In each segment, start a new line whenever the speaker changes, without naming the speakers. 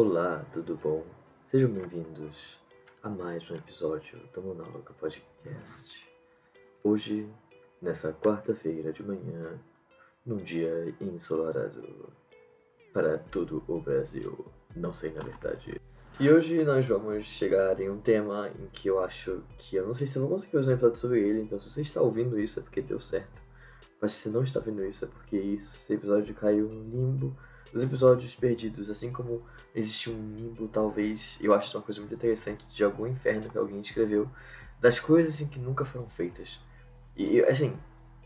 Olá, tudo bom? Sejam bem-vindos a mais um episódio do Monólogo Podcast. Hoje, nessa quarta-feira de manhã, num dia ensolarado para todo o Brasil. Não sei na verdade. E hoje nós vamos chegar em um tema em que eu acho que eu não sei se eu vou conseguir fazer um episódio sobre ele, então se você está ouvindo isso é porque deu certo. Mas se você não está vendo isso é porque esse episódio caiu no limbo dos episódios perdidos, assim como existe um limbo, talvez, eu acho uma coisa muito interessante, de algum inferno que alguém escreveu, das coisas em que nunca foram feitas. E, assim,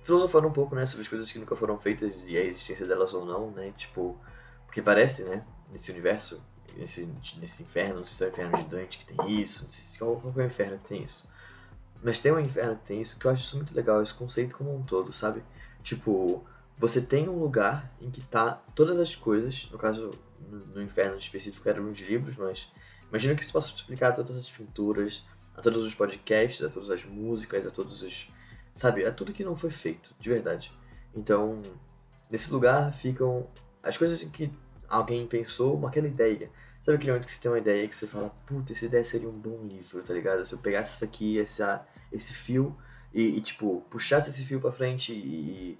filosofando um pouco, né, sobre as coisas que nunca foram feitas e a existência delas ou não, né, tipo, porque parece, né, nesse universo, nesse, nesse inferno, não sei se é o inferno de Dante que tem isso, não sei se qual, qual é o inferno que tem isso. Mas tem um inferno que tem isso, que eu acho isso muito legal, esse conceito como um todo, sabe? Tipo, você tem um lugar em que tá todas as coisas, no caso, no, no inferno específico eram os livros, mas imagina que você possa explicar a todas as pinturas, a todos os podcasts, a todas as músicas, a todos os. Sabe, a tudo que não foi feito, de verdade. Então, nesse lugar ficam as coisas em que alguém pensou, aquela ideia. Sabe aquele momento que você tem uma ideia que você fala, puta, essa ideia seria um bom livro, tá ligado? Se eu pegasse isso aqui, essa, esse fio, e, e tipo, puxasse esse fio pra frente e,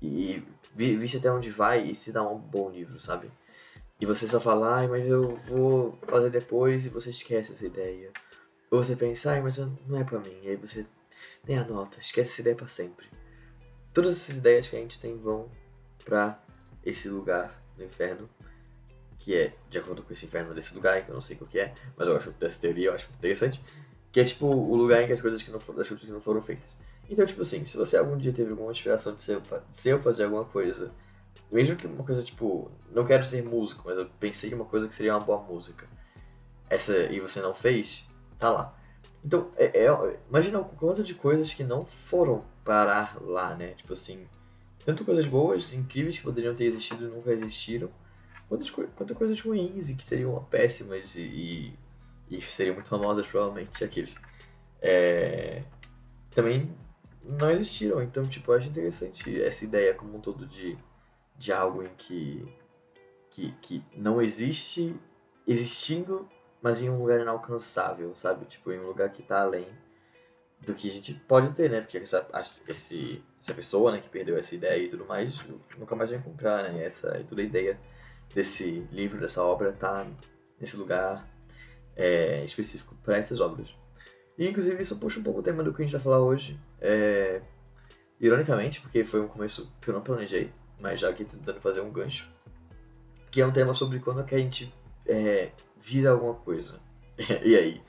e visse até onde vai e se dá um bom livro, sabe? E você só fala, ai, mas eu vou fazer depois e você esquece essa ideia. Ou você pensa, ai, mas não é pra mim. E aí você nem anota, esquece essa ideia pra sempre. Todas essas ideias que a gente tem vão pra esse lugar do inferno, que é, de acordo com esse inferno desse lugar, que eu não sei o que é, mas eu acho dessa teoria, eu acho muito interessante, que é tipo o lugar em que as coisas que não foram, as coisas que não foram feitas. Então, tipo assim, se você algum dia teve alguma inspiração de ser, de ser fazer alguma coisa, mesmo que uma coisa tipo, não quero ser músico, mas eu pensei em uma coisa que seria uma boa música, essa e você não fez, tá lá. Então, é, é, imagina o quanto de coisas que não foram parar lá, né? Tipo assim, tanto coisas boas, incríveis que poderiam ter existido e nunca existiram, quantas, quanto coisas ruins e que seriam péssimas e, e, e seriam muito famosas provavelmente aqueles. É, também não existiram. Então, tipo, eu acho interessante essa ideia como um todo de, de algo em que, que, que não existe existindo, mas em um lugar inalcançável, sabe? Tipo, em um lugar que tá além do que a gente pode ter, né? Porque essa, esse, essa pessoa, né, que perdeu essa ideia e tudo mais, nunca mais vai encontrar, né? Essa, e toda a ideia desse livro, dessa obra, tá nesse lugar é, específico para essas obras. E inclusive isso puxa um pouco o tema do que a gente vai falar hoje. É... Ironicamente, porque foi um começo que eu não planejei, mas já aqui tentando fazer um gancho. Que é um tema sobre quando que a gente é, vira alguma coisa. e aí?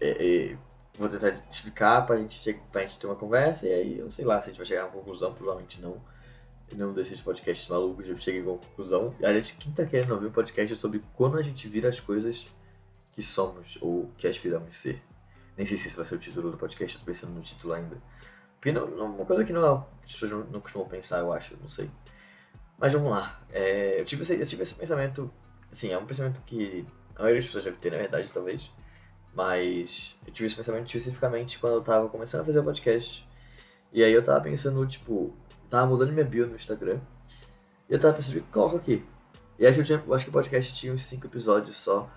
É, é, vou tentar explicar pra gente, pra gente ter uma conversa e aí eu sei lá se a gente vai chegar a uma conclusão, provavelmente não. Nenhum desses podcasts malucos eu cheguei a uma conclusão. A gente, quem tá querendo ouvir um podcast sobre quando a gente vira as coisas que somos ou que aspiramos ser. Nem sei se esse vai ser o título do podcast, eu tô pensando no título ainda. Porque não, não, uma coisa que não, as pessoas não, não costumam pensar, eu acho, não sei. Mas vamos lá. É, eu, tive esse, eu tive esse pensamento, assim, é um pensamento que a maioria das pessoas deve ter, na verdade, talvez. Mas eu tive esse pensamento especificamente quando eu tava começando a fazer o podcast. E aí eu tava pensando, tipo, tava mudando minha bio no Instagram. E eu tava pensando, coloca aqui. E acho que, eu tinha, acho que o podcast tinha uns 5 episódios só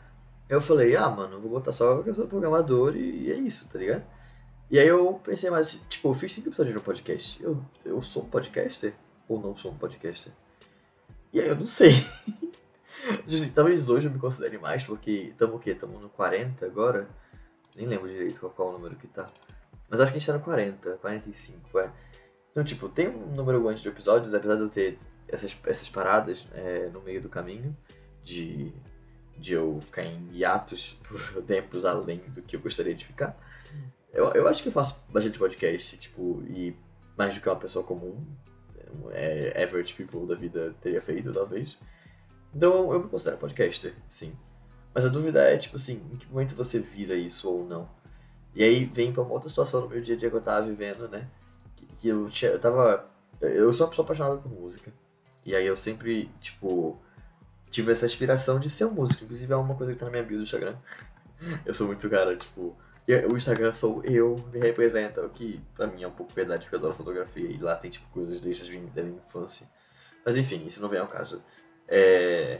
eu falei, ah, mano, vou botar só que eu sou programador e, e é isso, tá ligado? E aí eu pensei, mas, tipo, eu fiz cinco episódios no podcast. Eu, eu sou um podcaster? Ou não sou um podcaster? E aí eu não sei. assim, talvez hoje eu me considere mais, porque estamos o quê? Estamos no 40 agora? Nem lembro direito qual, qual o número que tá. Mas acho que a gente tá no 40, 45, é. Então, tipo, tem um número grande de episódios, apesar de eu ter essas, essas paradas é, no meio do caminho, de de eu ficar em hiatos por tempos além do que eu gostaria de ficar. Eu, eu acho que eu faço bastante podcast, tipo, e mais do que uma pessoa comum, é, average people da vida teria feito, talvez. Então eu me considero podcaster, sim. Mas a dúvida é, tipo assim, em que momento você vira isso ou não? E aí vem pra uma outra situação no meu dia a dia que eu tava vivendo, né? Que, que eu, tinha, eu tava. Eu sou uma pessoa apaixonada por música. E aí eu sempre, tipo tive essa inspiração de ser um músico. Inclusive é uma coisa que tá na minha bio do Instagram. Eu sou muito cara, tipo, o Instagram sou eu, me representa, o que pra mim é um pouco verdade, porque eu adoro fotografia e lá tem tipo coisas desde da minha infância. Mas enfim, isso não vem ao caso. É...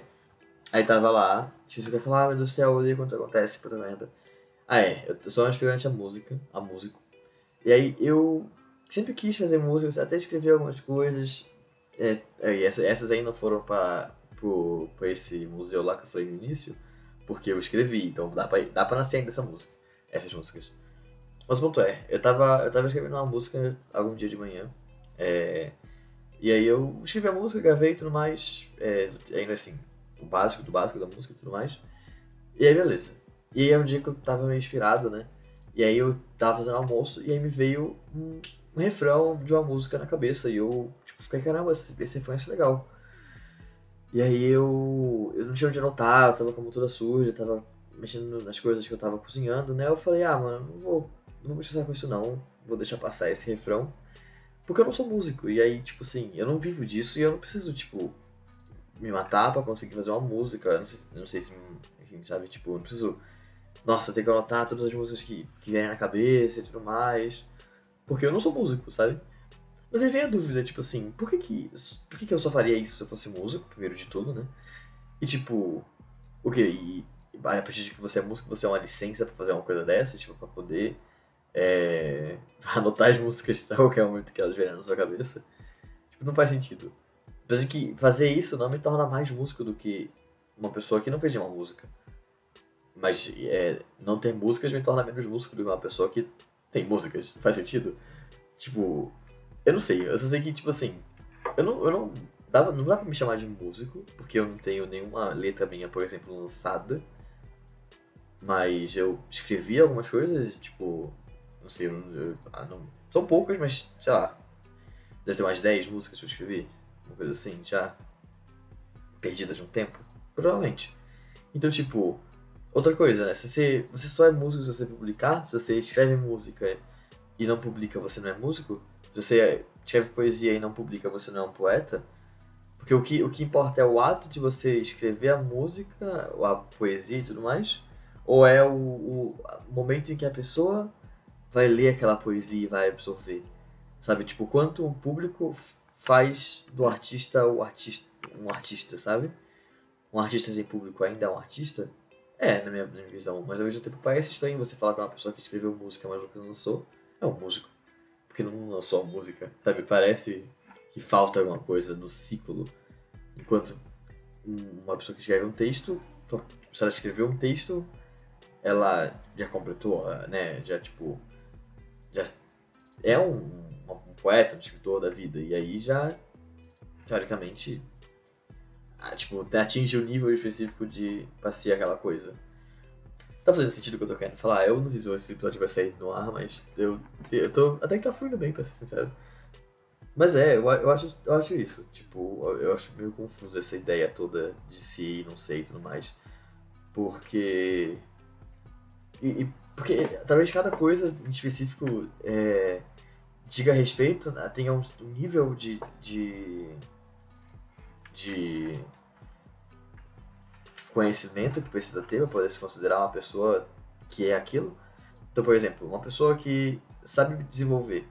Aí tava lá, o que falar, ah, meu Deus do céu, eu odeio quando acontece, puta merda. Ah, é, eu sou um aspirante a música, a músico. E aí eu sempre quis fazer música, até escrevi algumas coisas. É, essas, essas ainda foram pra, pro, pra esse museu lá que eu falei no início, porque eu escrevi, então dá pra, dá pra nascer ainda essa música, essas músicas. Mas o ponto é, eu tava, eu tava escrevendo uma música algum dia de manhã, é, e aí eu escrevi a música, gravei e tudo mais, é, ainda assim, o básico do básico da música e tudo mais. E aí, beleza. E aí é um dia que eu tava meio inspirado, né? E aí eu tava fazendo almoço e aí me veio um, um refrão de uma música na cabeça. E eu, tipo, fiquei, caramba, esse, esse refrão é legal. E aí eu, eu não tinha onde anotar, eu tava com a mão toda suja, tava mexendo nas coisas que eu tava cozinhando, né? Eu falei, ah, mano, não vou, não vou estressar com isso não, vou deixar passar esse refrão. Porque eu não sou músico, e aí, tipo assim, eu não vivo disso e eu não preciso, tipo, me matar para conseguir fazer uma música. Eu não sei, não sei se, enfim, sabe? Tipo, não preciso. Nossa, ter que anotar todas as músicas que, que vêm na cabeça e tudo mais. Porque eu não sou músico, sabe? Mas aí vem a dúvida, tipo assim, por que que, por que que eu só faria isso se eu fosse músico, primeiro de tudo, né? E tipo, o que? E a partir de que você é músico, você é uma licença para fazer uma coisa dessa, tipo, pra poder é, anotar as músicas a qualquer momento que elas vierem na sua cabeça. Tipo, não faz sentido. Apesar que fazer isso não me torna mais músico do que uma pessoa que não fez nenhuma música. Mas é, não ter músicas me torna menos músico do que uma pessoa que tem músicas. Faz sentido? Tipo, eu não sei. Eu só sei que, tipo assim, eu não, eu não, dá, não dá pra me chamar de músico, porque eu não tenho nenhuma letra minha, por exemplo, lançada. Mas eu escrevi algumas coisas, tipo, não sei, eu, eu, ah, não, são poucas, mas sei lá, deve ter umas 10 músicas que eu escrevi uma coisa assim, já perdida de um tempo? Provavelmente. Então, tipo, outra coisa, né? Se você, você só é músico se você publicar, se você escreve música e não publica, você não é músico, se você escreve poesia e não publica, você não é um poeta, porque o que, o que importa é o ato de você escrever a música, a poesia e tudo mais, ou é o, o momento em que a pessoa vai ler aquela poesia e vai absorver. Sabe, tipo, quanto o público faz do artista o artista um artista, sabe? Um artista sem público ainda é um artista? É, na minha, na minha visão. Mas ao mesmo tempo parece estranho você falar com uma pessoa que escreveu música, mas nunca lançou. É um músico. Porque não lançou a música, sabe? Parece que falta alguma coisa no ciclo. Enquanto uma pessoa que escreve um texto, se ela escreveu um texto, ela já completou, né? Já, tipo, já é um um poeta, um escritor da vida. E aí já, teoricamente, ah, tipo, atinge o nível específico de passear aquela coisa. Tá fazendo sentido o que eu tô querendo falar? Eu não sei se esse episódio vai sair no ar, mas eu, eu tô. Até que tá fluindo bem, pra ser sincero. Mas é, eu, eu, acho, eu acho isso. Tipo, eu acho meio confuso essa ideia toda de si, não sei e tudo mais. Porque. E, e, porque talvez cada coisa em específico é, diga respeito, né, tenha um, nível de, de, de conhecimento que precisa ter para poder se considerar uma pessoa que é aquilo. Então, por exemplo, uma pessoa que sabe desenvolver,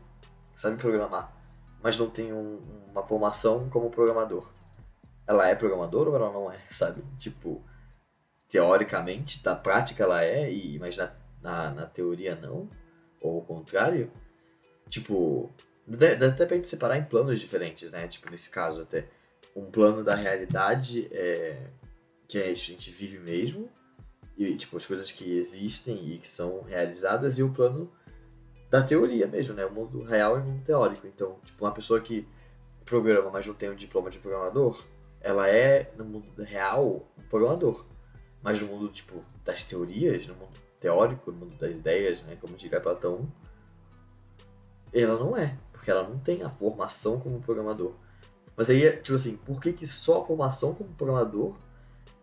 sabe programar, mas não tem um, uma formação como programador. Ela é programadora ou ela não é, sabe? Tipo, teoricamente, na prática ela é, e, mas na, na, na teoria não, ou o contrário. Tipo, dá até pra gente separar em planos diferentes, né? Tipo, nesse caso até. Um plano da realidade é, que é, a gente vive mesmo, e tipo, as coisas que existem e que são realizadas, e o plano da teoria mesmo, né? O mundo real e o mundo teórico. Então, tipo, uma pessoa que programa, mas não tem um diploma de programador, ela é, no mundo real, um programador. Mas no mundo, tipo, das teorias, no mundo teórico, no mundo das ideias, né? Como diria Platão, ela não é, porque ela não tem a formação como programador. Mas aí, tipo assim, por que, que só a formação como programador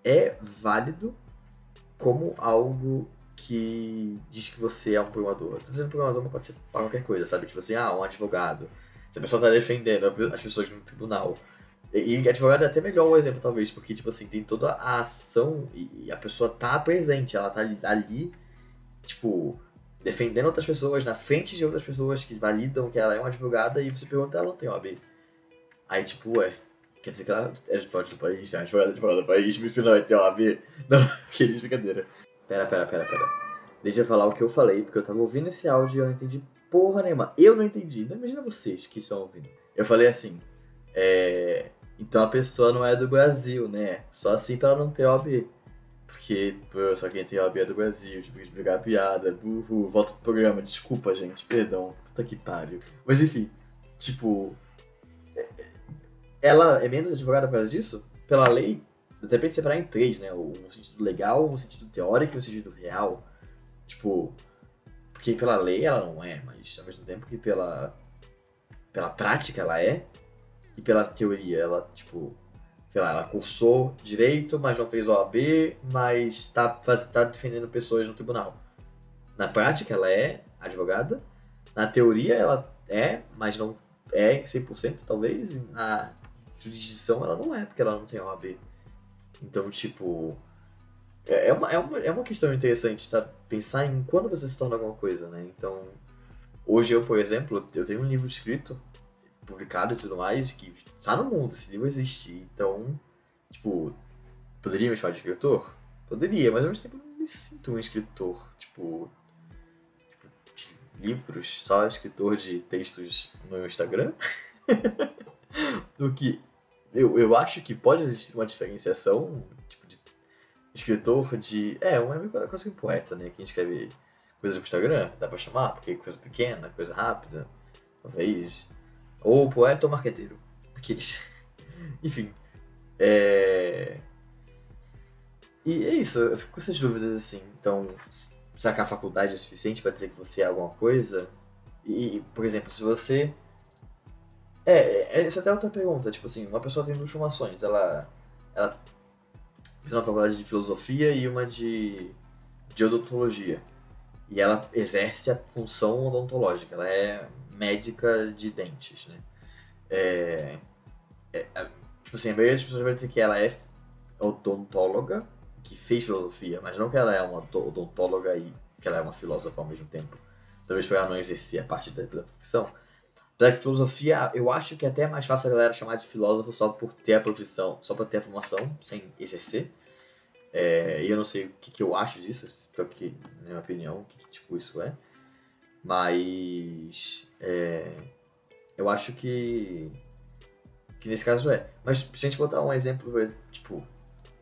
é válido como algo que diz que você é um programador? Eu tô dizendo programador não pode ser para qualquer coisa, sabe? Tipo assim, ah, um advogado. Se a pessoa tá defendendo as pessoas no tribunal. E, advogado é até melhor o exemplo, talvez, porque, tipo assim, tem toda a ação e, a pessoa tá presente, ela tá ali, tipo, defendendo outras pessoas na frente de outras pessoas que validam que ela é uma advogada e você pergunta, ela não tem OAB. Aí, tipo, ué, Quer dizer que ela é de fora do país, é advogada fora do país, mas você não vai ter OAB. Não, querido, brincadeira. Pera, pera, pera, pera. Deixa eu falar o que eu falei, porque eu tava ouvindo esse áudio e eu não entendi porra nenhuma. Eu não entendi, não imagina vocês que estão ouvindo. Eu falei assim, é... Então a pessoa não é do Brasil, né? Só assim pra ela não ter OAB. Porque, pô, só quem tem OAB é do Brasil, tipo, pegar piada, burro, volta pro programa, desculpa, gente, perdão, puta que pariu. Mas enfim, tipo, ela é menos advogada por causa disso? Pela lei, de separar em três, né? O sentido legal, o sentido teórico e o sentido real. Tipo, porque pela lei ela não é, mas ao mesmo tempo que pela, pela prática ela é, e pela teoria ela, tipo, sei lá, ela cursou direito, mas não fez OAB, mas tá, tá defendendo pessoas no tribunal. Na prática ela é advogada, na teoria ela é, mas não é 100% talvez, na jurisdição ela não é, porque ela não tem OAB. Então, tipo, é, é uma, é uma, é uma questão interessante, sabe? Pensar em quando você se torna alguma coisa, né? Então, hoje eu, por exemplo, eu tenho um livro escrito, publicado e tudo mais, que está no mundo, esse livro existe. Então, tipo, poderia me chamar de escritor? Poderia, mas ao mesmo tempo eu não me sinto um escritor. Tipo, tipo livros, só escritor de textos no Instagram. do que eu, eu acho que pode existir uma diferenciação, tipo, de escritor de. É, uma é coisa que poeta, né? Quem escreve coisas no Instagram, dá pra chamar, porque é coisa pequena, coisa rápida, talvez. Ou poeta ou marqueteiro. Aqueles. Enfim. É. E é isso, eu fico com essas dúvidas assim. Então, que a faculdade é suficiente para dizer que você é alguma coisa? E, por exemplo, se você é, é, essa é até outra pergunta. Tipo assim, uma pessoa tem duas formações. Ela, ela fez uma faculdade de filosofia e uma de, de odontologia. E ela exerce a função odontológica. Ela é médica de dentes, né? É, é, é tipo assim, a maioria das pessoas vai dizer que ela é odontóloga, que fez filosofia, mas não que ela é uma odontóloga e que ela é uma filósofa ao mesmo tempo. Talvez para ela não exercer a parte da, da profissão. Apesar que filosofia, eu acho que é até mais fácil a galera chamar de filósofo só por ter a profissão, só por ter a formação, sem exercer. É, e eu não sei o que, que eu acho disso, que, na minha opinião, o que, que, tipo isso é. Mas é, eu acho que, que nesse caso é. Mas se a gente botar um exemplo, tipo,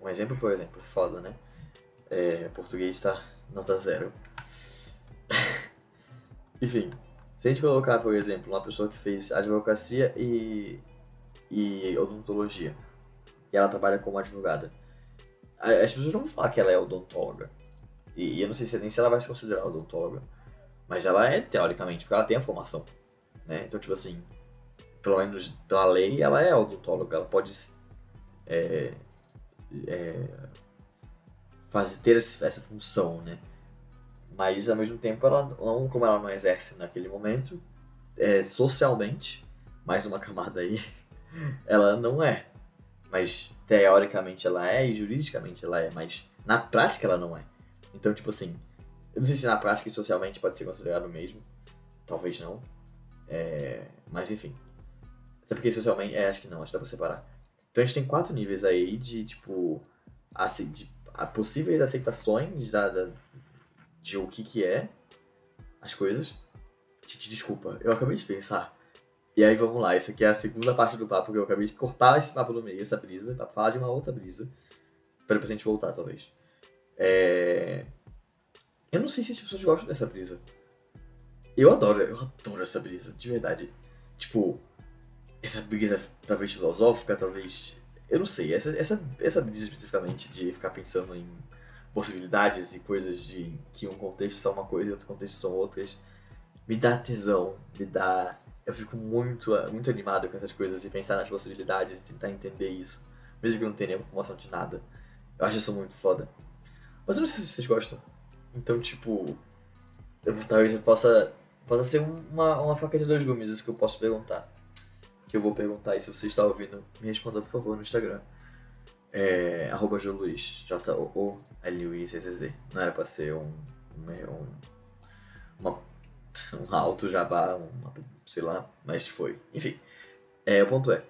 um exemplo, por exemplo, foda, né? É, português tá nota zero. Enfim, se a gente colocar, por exemplo, uma pessoa que fez advocacia e, e odontologia, e ela trabalha como advogada, as pessoas não vão falar que ela é odontóloga. E, e eu não sei se nem se ela vai se considerar odontóloga. Mas ela é, teoricamente, porque ela tem a formação. Né? Então, tipo assim, pelo menos pela lei, ela é odontóloga. Ela pode é, é, fazer, ter essa função, né? Mas ao mesmo tempo, ela não, como ela não exerce naquele momento, é, socialmente, mais uma camada aí, ela não é. Mas teoricamente ela é e juridicamente ela é, mas na prática ela não é. Então, tipo assim, eu não sei se na prática e socialmente pode ser considerado o mesmo. Talvez não. É, mas enfim. Até porque socialmente, é, acho que não, acho que dá pra separar. Então a gente tem quatro níveis aí de, tipo, assim, de, a possíveis aceitações da, da, de o que que é as coisas. Titi, desculpa, eu acabei de pensar. E aí vamos lá, essa aqui é a segunda parte do papo que eu acabei de cortar esse papo no meio, essa brisa, pra falar de uma outra brisa. Pra depois a gente voltar, talvez. É... Eu não sei se as pessoas gostam dessa brisa. Eu adoro, eu adoro essa brisa, de verdade. Tipo, essa brisa talvez filosófica, talvez. Eu não sei, essa, essa, essa brisa especificamente de ficar pensando em possibilidades e coisas de que um contexto são uma coisa e outro contexto são outras, me dá tesão, me dá. Eu fico muito, muito animado com essas coisas e pensar nas possibilidades e tentar entender isso, mesmo que eu não tenha informação de nada. Eu acho isso muito foda. Mas eu não sei se vocês gostam. Então, tipo, eu, talvez eu possa, possa ser uma, uma faca de dois gumes, isso que eu posso perguntar. Que eu vou perguntar e se você está ouvindo, me responda por favor no Instagram é, arroba Joluiz, J-O-O-L-U-I-C-C-Z. Não era pra ser um, um, uma, um alto jabá, uma, sei lá, mas foi. Enfim, é, o ponto é,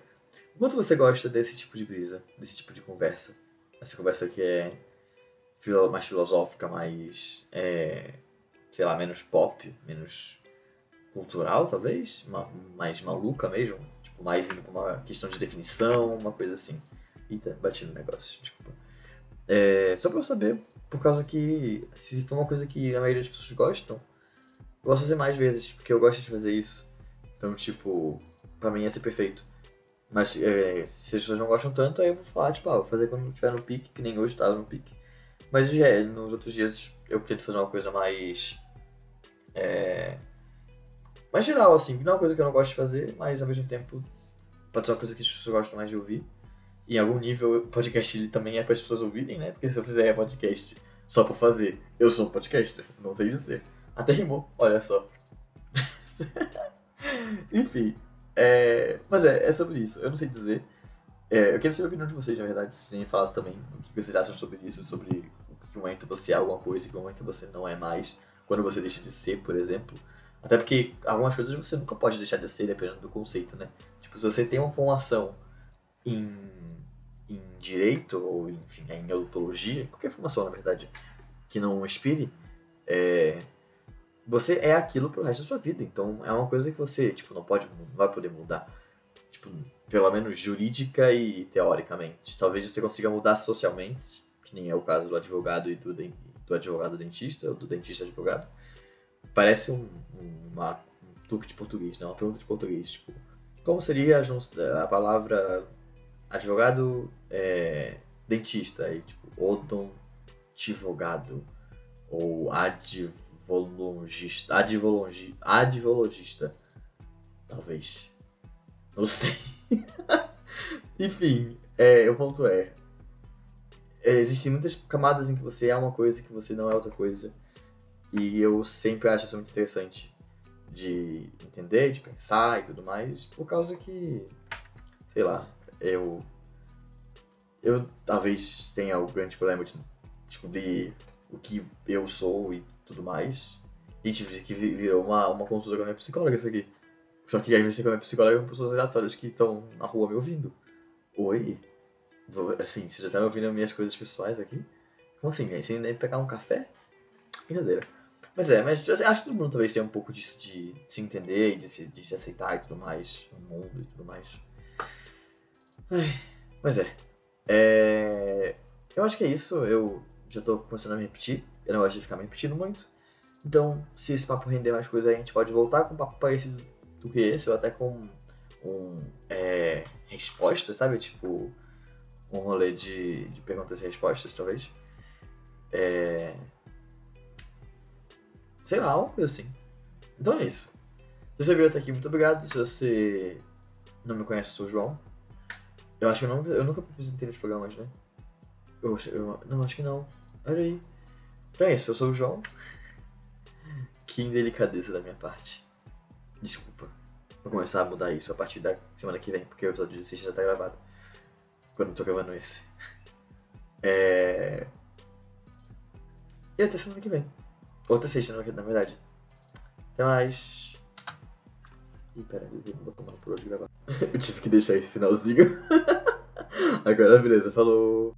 quanto você gosta desse tipo de brisa, desse tipo de conversa? Essa conversa que é filo- mais filosófica, mais, é, sei lá, menos pop, menos cultural, talvez? Ma- mais maluca mesmo? Tipo, mais indo pra uma questão de definição, uma coisa assim. Eita, bati no negócio, desculpa. É, só pra eu saber, por causa que se for uma coisa que a maioria das pessoas gostam, eu gosto de fazer mais vezes, porque eu gosto de fazer isso. Então, tipo, pra mim ia ser perfeito. Mas é, se as pessoas não gostam tanto, aí eu vou falar, tipo, ah, vou fazer quando tiver no pique, que nem hoje tava no pique. Mas já, é, nos outros dias eu tento fazer uma coisa mais. É, mais geral, assim, não é uma coisa que eu não gosto de fazer, mas ao mesmo tempo pode ser uma coisa que as pessoas gostam mais de ouvir. Em algum nível, o podcast ele também é para as pessoas ouvirem, né? Porque se eu fizer podcast só por fazer, eu sou um podcaster, não sei dizer. Até rimou, olha só. Enfim, é, mas é, é sobre isso, eu não sei dizer. É, eu quero saber a opinião de vocês, na verdade, se vocês falar também o que vocês acham sobre isso, sobre o que momento você é alguma coisa e que momento você não é mais, quando você deixa de ser, por exemplo. Até porque algumas coisas você nunca pode deixar de ser, dependendo do conceito, né? Tipo, se você tem uma formação em, em direito, ou enfim, em odontologia, qualquer formação, na verdade, que não inspire, é, você é aquilo pro resto da sua vida. Então é uma coisa que você, tipo, não pode, não vai poder mudar. Tipo, pelo menos jurídica e teoricamente. Talvez você consiga mudar socialmente, que nem é o caso do advogado e do, den- do advogado dentista, ou do dentista advogado. Parece um, um- uma, um truque de português, né? Uma pergunta de português. Tipo, como seria a, a palavra advogado é, dentista? Aí, tipo, odontivogado. Ou advologista. Advologi, advologista. Talvez. Não sei. Enfim, é, o ponto é, é, Existem muitas camadas em que você é uma coisa que você não é outra coisa. E eu sempre acho isso muito interessante de entender, de pensar e tudo mais, por causa que, sei lá, eu. Eu talvez tenha o grande problema de descobrir o que eu sou e tudo mais. E tive que vi- virou uma, uma consulta com a minha psicóloga isso aqui. Só que às vezes com a minha psicóloga são pessoas aleatórias que estão na rua me ouvindo. Oi? Assim, você já tá me ouvindo as minhas coisas pessoais aqui? Como assim? Sem nem pegar um café? Brincadeira. Mas é, mas assim, acho que todo mundo talvez tenha um pouco disso de se entender de se, de se aceitar e tudo mais, no mundo e tudo mais. Mas é. é. Eu acho que é isso, eu já tô começando a me repetir, eu não gosto de ficar me repetindo muito. Então, se esse papo render mais coisa a gente pode voltar com um papo parecido do que esse, ou até com um é, resposta, sabe? Tipo, um rolê de, de perguntas e respostas, talvez. É... Sei lá, coisa assim. Então é isso. Se você veio até aqui, muito obrigado. Se você não me conhece, eu sou o João. Eu acho que eu, não, eu nunca apresentei nos programas, né? Eu, eu, não, acho que não. Olha aí. Então é isso, eu sou o João. Que indelicadeza da minha parte. Desculpa. Vou começar a mudar isso a partir da semana que vem, porque o episódio 16 já tá gravado. Quando eu tô gravando esse. É... E até semana que vem. Outra sexta, na verdade. Até mais. Ih, pera, eu vou uma por hoje gravar. eu tive que deixar esse finalzinho. Agora, beleza, falou.